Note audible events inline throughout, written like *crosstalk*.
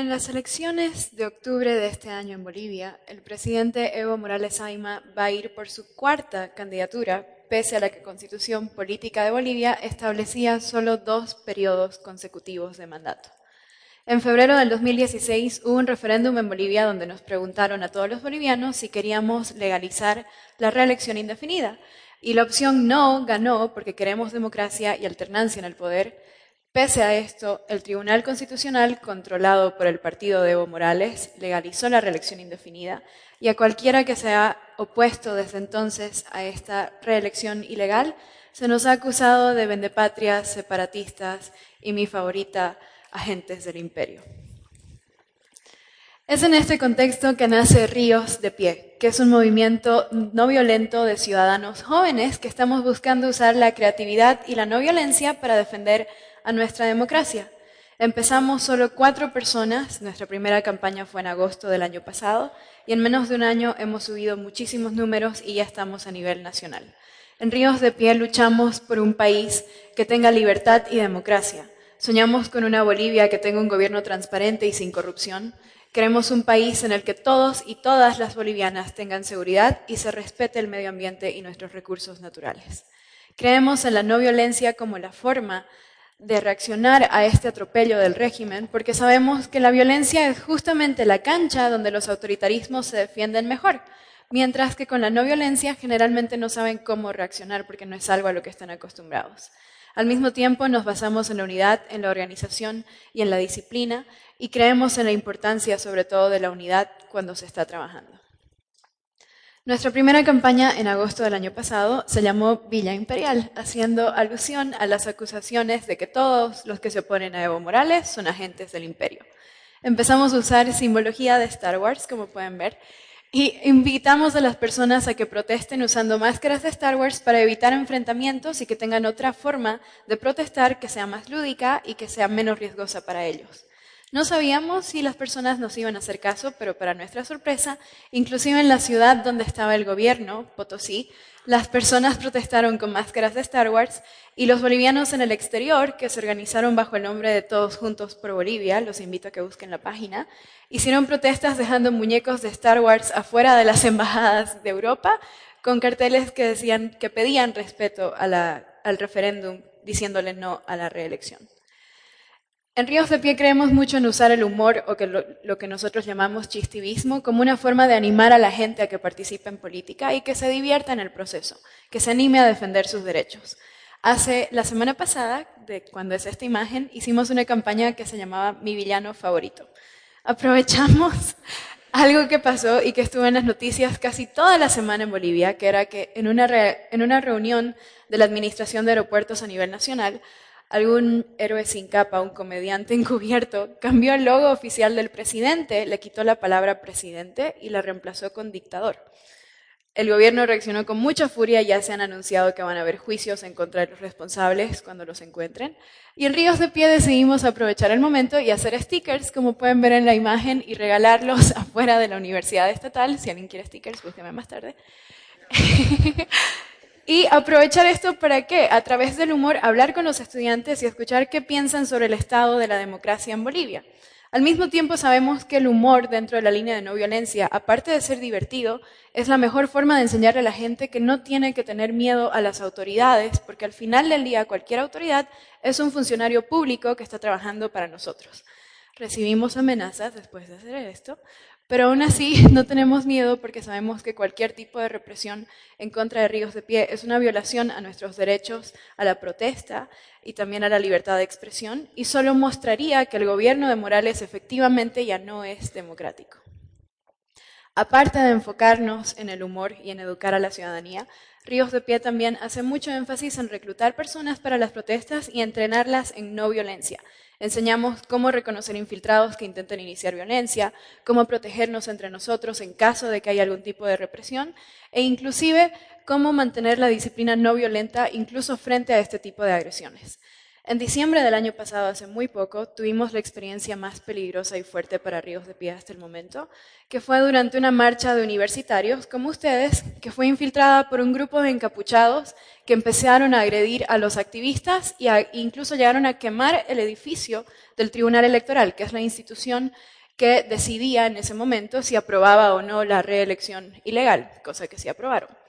En las elecciones de octubre de este año en Bolivia, el presidente Evo Morales Aima va a ir por su cuarta candidatura, pese a la que Constitución Política de Bolivia establecía solo dos periodos consecutivos de mandato. En febrero del 2016 hubo un referéndum en Bolivia donde nos preguntaron a todos los bolivianos si queríamos legalizar la reelección indefinida. Y la opción no ganó porque queremos democracia y alternancia en el poder, Pese a esto, el Tribunal Constitucional, controlado por el partido de Evo Morales, legalizó la reelección indefinida y a cualquiera que se haya opuesto desde entonces a esta reelección ilegal se nos ha acusado de vendepatrias, separatistas y mi favorita, agentes del imperio. Es en este contexto que nace Ríos de Pie, que es un movimiento no violento de ciudadanos jóvenes que estamos buscando usar la creatividad y la no violencia para defender a nuestra democracia. Empezamos solo cuatro personas, nuestra primera campaña fue en agosto del año pasado, y en menos de un año hemos subido muchísimos números y ya estamos a nivel nacional. En Ríos de Pie luchamos por un país que tenga libertad y democracia. Soñamos con una Bolivia que tenga un gobierno transparente y sin corrupción. Queremos un país en el que todos y todas las bolivianas tengan seguridad y se respete el medio ambiente y nuestros recursos naturales. Creemos en la no violencia como la forma de reaccionar a este atropello del régimen, porque sabemos que la violencia es justamente la cancha donde los autoritarismos se defienden mejor, mientras que con la no violencia generalmente no saben cómo reaccionar porque no es algo a lo que están acostumbrados. Al mismo tiempo nos basamos en la unidad, en la organización y en la disciplina y creemos en la importancia sobre todo de la unidad cuando se está trabajando. Nuestra primera campaña en agosto del año pasado se llamó Villa Imperial, haciendo alusión a las acusaciones de que todos los que se oponen a Evo Morales son agentes del imperio. Empezamos a usar simbología de Star Wars, como pueden ver, y invitamos a las personas a que protesten usando máscaras de Star Wars para evitar enfrentamientos y que tengan otra forma de protestar que sea más lúdica y que sea menos riesgosa para ellos. No sabíamos si las personas nos iban a hacer caso, pero para nuestra sorpresa, inclusive en la ciudad donde estaba el gobierno, Potosí, las personas protestaron con máscaras de Star Wars y los bolivianos en el exterior, que se organizaron bajo el nombre de Todos Juntos por Bolivia, los invito a que busquen la página, hicieron protestas dejando muñecos de Star Wars afuera de las embajadas de Europa con carteles que decían que pedían respeto al referéndum diciéndole no a la reelección. En Ríos de Pie creemos mucho en usar el humor o lo, que nosotros llamamos chistivismo como una forma de animar a la gente a que participe en política y que se divierta en el proceso, que se anime a defender sus derechos. Hace la semana pasada, cuando es esta imagen, hicimos una campaña que se llamaba Mi villano favorito. Aprovechamos *laughs* algo que pasó y que estuvo en las noticias casi toda la semana en Bolivia, que era que en una, en una reunión de la Administración de Aeropuertos a nivel nacional, algún héroe sin capa, un comediante encubierto, cambió el logo oficial del presidente, le quitó la palabra presidente y la reemplazó con dictador. El gobierno reaccionó con mucha furia, ya se han anunciado que van a haber juicios en contra de los responsables cuando los encuentren. Y en Ríos de Pie decidimos aprovechar el momento y hacer stickers, como pueden ver en la imagen, y regalarlos *laughs* afuera de la Universidad Estatal. Si alguien quiere stickers, búsqueme más tarde. *laughs* Y aprovechar esto para qué? A través del humor, hablar con los estudiantes y escuchar qué piensan sobre el estado de la democracia en Bolivia. Al mismo tiempo sabemos que el humor dentro de la línea de no violencia, aparte de ser divertido, es la mejor forma de enseñarle a la gente que no tiene que tener miedo a las autoridades, porque al final del día cualquier autoridad es un funcionario público que está trabajando para nosotros. Recibimos amenazas después de hacer esto, pero aún así *laughs* no tenemos miedo porque sabemos que cualquier tipo de represión en contra de Ríos de Pie es una violación a nuestros derechos, a la protesta y también a la libertad de expresión y solo mostraría que el gobierno de Morales efectivamente ya no es democrático. Aparte de enfocarnos en el humor y en educar a la ciudadanía, Ríos de Pie también hace mucho énfasis en reclutar personas para las protestas y entrenarlas en no violencia, Enseñamos cómo reconocer infiltrados que intenten iniciar violencia, cómo protegernos entre nosotros en caso de que haya algún tipo de represión e inclusive cómo mantener la disciplina no violenta incluso frente a este tipo de agresiones. En diciembre del año pasado, hace muy poco, tuvimos la experiencia más peligrosa y fuerte para Ríos de Pie hasta el momento, que fue durante una marcha de universitarios como ustedes, que fue infiltrada por un grupo de encapuchados que empezaron a agredir a los activistas e incluso llegaron a quemar el edificio del Tribunal Electoral, que es la institución que decidía en ese momento si aprobaba o no la reelección ilegal, cosa que sí aprobaron.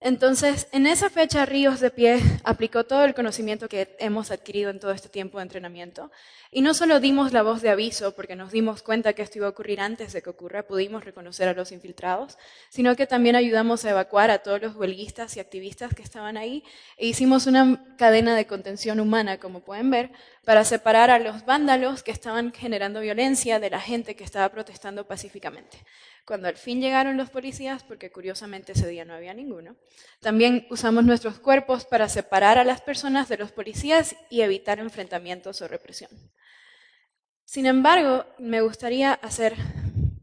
Entonces, en esa fecha, Ríos de Pie aplicó todo el conocimiento que hemos adquirido en todo este tiempo de entrenamiento. Y no solo dimos la voz de aviso, porque nos dimos cuenta que esto iba a ocurrir antes de que ocurra, pudimos reconocer a los infiltrados, sino que también ayudamos a evacuar a todos los huelguistas y activistas que estaban ahí e hicimos una cadena de contención humana, como pueden ver, para separar a los vándalos que estaban generando violencia de la gente que estaba protestando pacíficamente. Cuando al fin llegaron los policías, porque curiosamente ese día no había ninguno, también usamos nuestros cuerpos para separar a las personas de los policías y evitar enfrentamientos o represión. Sin embargo, me gustaría hacer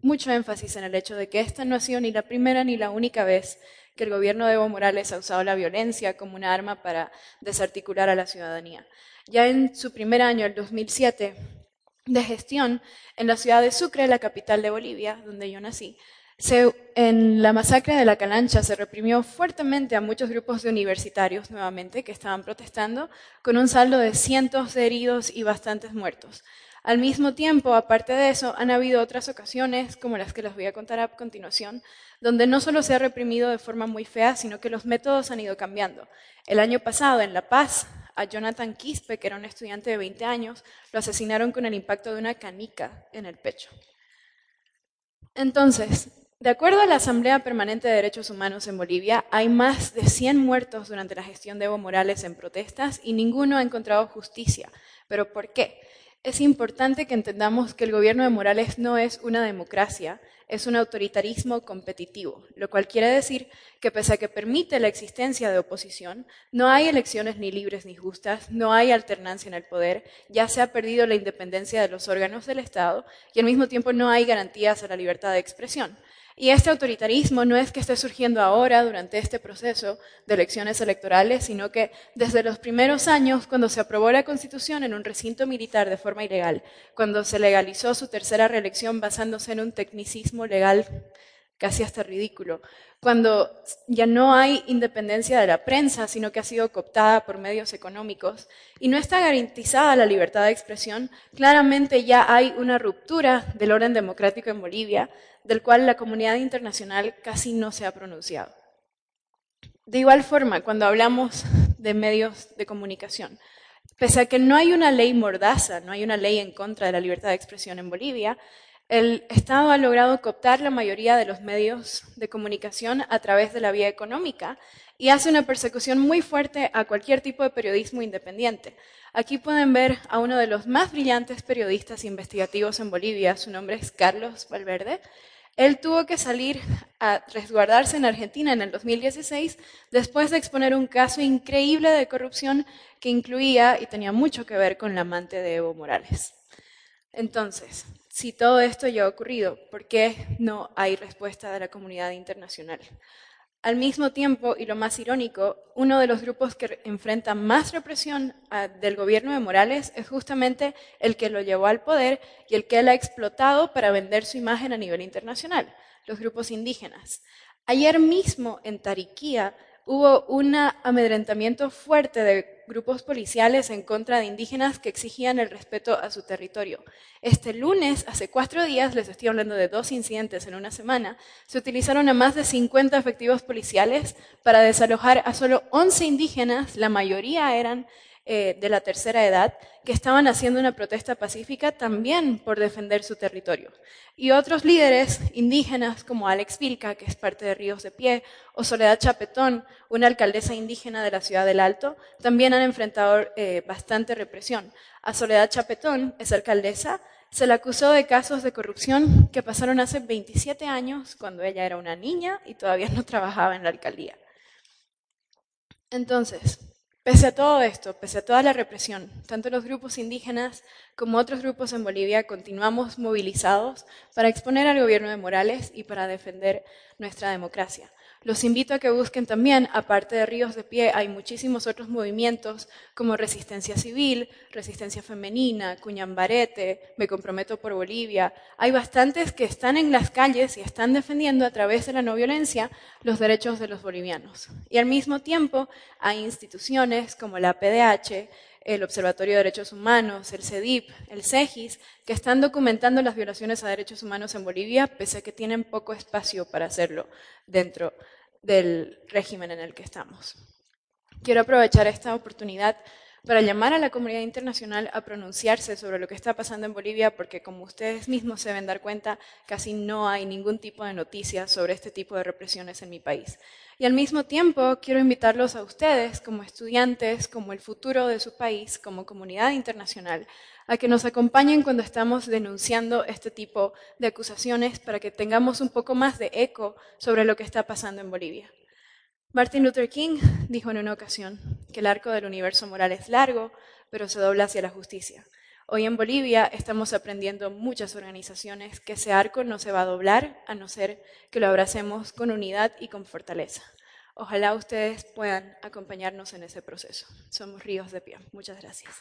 mucho énfasis en el hecho de que esta no ha sido ni la primera ni la única vez que el gobierno de Evo Morales ha usado la violencia como una arma para desarticular a la ciudadanía. Ya en su primer año, el 2007, de gestión en la ciudad de Sucre, la capital de Bolivia, donde yo nací. en la masacre de la Calancha se reprimió fuertemente a muchos grupos de universitarios nuevamente que estaban protestando, con un saldo de cientos de heridos y bastantes muertos. Al mismo tiempo, aparte de eso, han habido otras ocasiones, como las que les voy a contar a continuación, donde no solo se ha reprimido de forma muy fea, sino que los métodos han ido cambiando. El año pasado, en La Paz, a Jonathan Quispe, que era un estudiante de 20 años, lo asesinaron con el impacto de una canica en el pecho. Entonces, de acuerdo a la Asamblea Permanente de Derechos Humanos en Bolivia, hay más de 100 muertos durante la gestión de Evo Morales en protestas y ninguno ha encontrado justicia. ¿Pero por qué? Es importante que entendamos que el gobierno de Morales no es una democracia, es un autoritarismo competitivo, lo cual quiere decir que pese a que permite la existencia de oposición, no hay elecciones ni libres ni justas, no hay alternancia en el poder, ya se ha perdido la independencia de los órganos del Estado y al mismo tiempo no hay garantías a la libertad de expresión. Y este autoritarismo no es que esté surgiendo ahora durante este proceso de elecciones electorales, sino que desde los primeros años, cuando se aprobó la Constitución en un recinto militar de forma ilegal, cuando se legalizó su tercera reelección basándose en un tecnicismo legal casi hasta ridículo, cuando ya no hay independencia de la prensa, sino que ha sido cooptada por medios económicos y no está garantizada la libertad de expresión, claramente ya hay una ruptura del orden democrático en Bolivia, del cual la comunidad internacional casi no se ha pronunciado. De igual forma, cuando hablamos de medios de comunicación, pese a que no hay una ley mordaza, no hay una ley en contra de la libertad de expresión en Bolivia, el Estado ha logrado cooptar la mayoría de los medios de comunicación a través de la vía económica y hace una persecución muy fuerte a cualquier tipo de periodismo independiente. Aquí pueden ver a uno de los más brillantes periodistas investigativos en Bolivia, su nombre es Carlos Valverde. Él tuvo que salir a resguardarse en Argentina en el 2016 después de exponer un caso increíble de corrupción que incluía y tenía mucho que ver con la amante de Evo Morales. Entonces, si todo esto ya ha ocurrido, ¿por qué no hay respuesta de la comunidad internacional? Al mismo tiempo, y lo más irónico, uno de los grupos que enfrenta más represión ah, del gobierno de Morales es justamente el que lo llevó al poder y el que él ha explotado para vender su imagen a nivel internacional, los grupos indígenas. Ayer mismo en Tariquía hubo un amedrentamiento fuerte de grupos policiales en contra de indígenas que exigían el respeto a su territorio. Este lunes, hace cuatro días, les estoy hablando de dos incidentes en una semana, se utilizaron a más de 50 efectivos policiales para desalojar a solo 11 indígenas, la mayoría eran eh, de la tercera edad que estaban haciendo una protesta pacífica también por defender su territorio. Y otros líderes indígenas como Alex Vilca, que es parte de Ríos de Pie, o Soledad Chapetón, una alcaldesa indígena de la ciudad del Alto, también han enfrentado eh, bastante represión. A Soledad Chapetón, es alcaldesa, se la acusó de casos de corrupción que pasaron hace 27 años, cuando ella era una niña y todavía no *laughs* trabajaba en la alcaldía. Entonces, Pese a todo esto, pese a toda la represión, tanto los grupos indígenas como otros grupos en Bolivia continuamos movilizados para exponer al gobierno de Morales y para defender nuestra democracia. Los invito a que busquen también, aparte de Ríos de Pie, hay muchísimos otros movimientos como Resistencia Civil, Resistencia Femenina, Cuñambarete, Me Comprometo por Bolivia. Hay bastantes que están en las calles y están defendiendo a través de la no violencia los derechos de los bolivianos. Y al mismo tiempo hay instituciones como la PDH, el Observatorio de Derechos Humanos, el CEDIP, el CEGIS, que están documentando las violaciones a derechos humanos en Bolivia, pese a que tienen poco espacio para hacerlo dentro del régimen en el que estamos. Quiero aprovechar esta oportunidad para llamar a la comunidad internacional a pronunciarse sobre lo que está pasando en Bolivia, porque como ustedes mismos se deben dar cuenta, casi no hay ningún tipo de noticias sobre este tipo de represiones en mi país. Y al mismo tiempo quiero invitarlos a ustedes, como estudiantes, como el futuro de su país, como comunidad internacional, a que nos acompañen cuando estamos denunciando este tipo de acusaciones para que tengamos un poco más de eco sobre lo que está pasando en Bolivia. Martin Luther King dijo en una ocasión que el arco del universo moral es largo, pero se dobla hacia la justicia. Hoy en Bolivia estamos aprendiendo muchas organizaciones que ese arco no se va a doblar a no ser que lo abracemos con unidad y con fortaleza. Ojalá ustedes puedan acompañarnos en ese proceso. Somos Ríos de Pie. Muchas gracias.